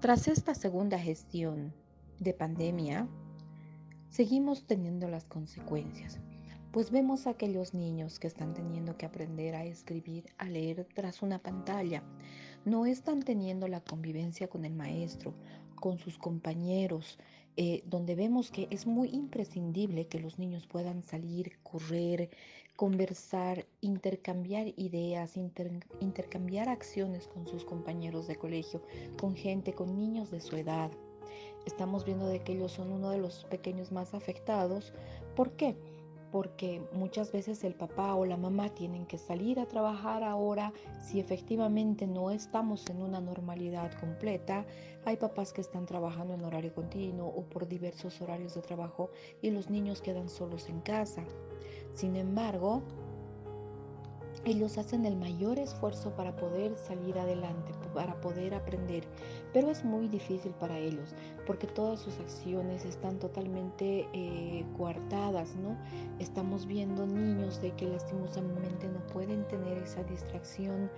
Tras esta segunda gestión de pandemia, seguimos teniendo las consecuencias, pues vemos a aquellos niños que están teniendo que aprender a escribir, a leer tras una pantalla. No están teniendo la convivencia con el maestro, con sus compañeros, eh, donde vemos que es muy imprescindible que los niños puedan salir, correr, conversar, intercambiar ideas, intercambiar acciones con sus compañeros de colegio, con gente, con niños de su edad. Estamos viendo de que ellos son uno de los pequeños más afectados. ¿Por qué? Porque muchas veces el papá o la mamá tienen que salir a trabajar ahora si efectivamente no estamos en una normalidad completa. Hay papás que están trabajando en horario continuo o por diversos horarios de trabajo y los niños quedan solos en casa. Sin embargo, ellos hacen el mayor esfuerzo para poder salir adelante, para poder aprender, pero es muy difícil para ellos porque todas sus acciones están totalmente eh, coartadas, ¿no? Estamos viendo niños de que lastimosamente no pueden tener esa distracción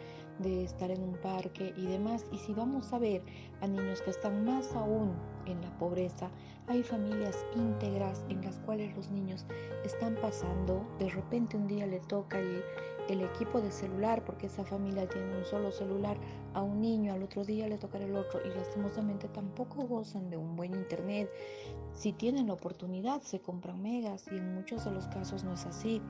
de estar en un parque y demás. Y si vamos a ver a niños que están más aún en la pobreza, hay familias íntegras en las cuales los niños están pasando, de repente un día le toca el, el equipo de celular, porque esa familia tiene un solo celular, a un niño, al otro día le tocará el otro y lastimosamente tampoco gozan de un buen internet. Si tienen la oportunidad se compran megas y en muchos de los casos no es así.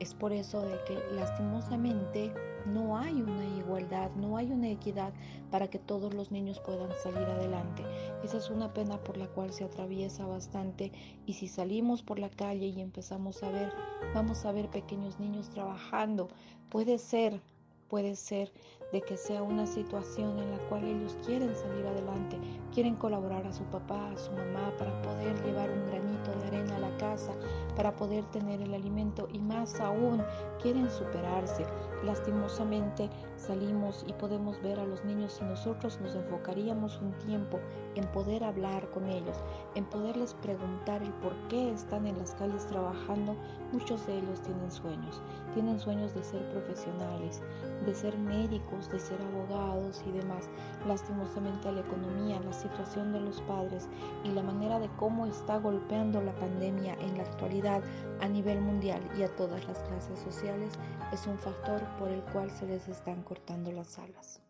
Es por eso de que lastimosamente no hay una igualdad, no hay una equidad para que todos los niños puedan salir adelante. Esa es una pena por la cual se atraviesa bastante y si salimos por la calle y empezamos a ver, vamos a ver pequeños niños trabajando, puede ser Puede ser de que sea una situación en la cual ellos quieren salir adelante, quieren colaborar a su papá, a su mamá para poder llevar un granito de arena a la casa, para poder tener el alimento y más aún quieren superarse. Lastimosamente salimos y podemos ver a los niños y nosotros nos enfocaríamos un tiempo en poder hablar con ellos, en poderles preguntar el por qué están en las calles trabajando. Muchos de ellos tienen sueños, tienen sueños de ser profesionales, de ser médicos, de ser abogados y demás. Lastimosamente la economía, la situación de los padres y la manera de cómo está golpeando la pandemia en la actualidad a nivel mundial y a todas las clases sociales es un factor por el cual se les están cortando las alas.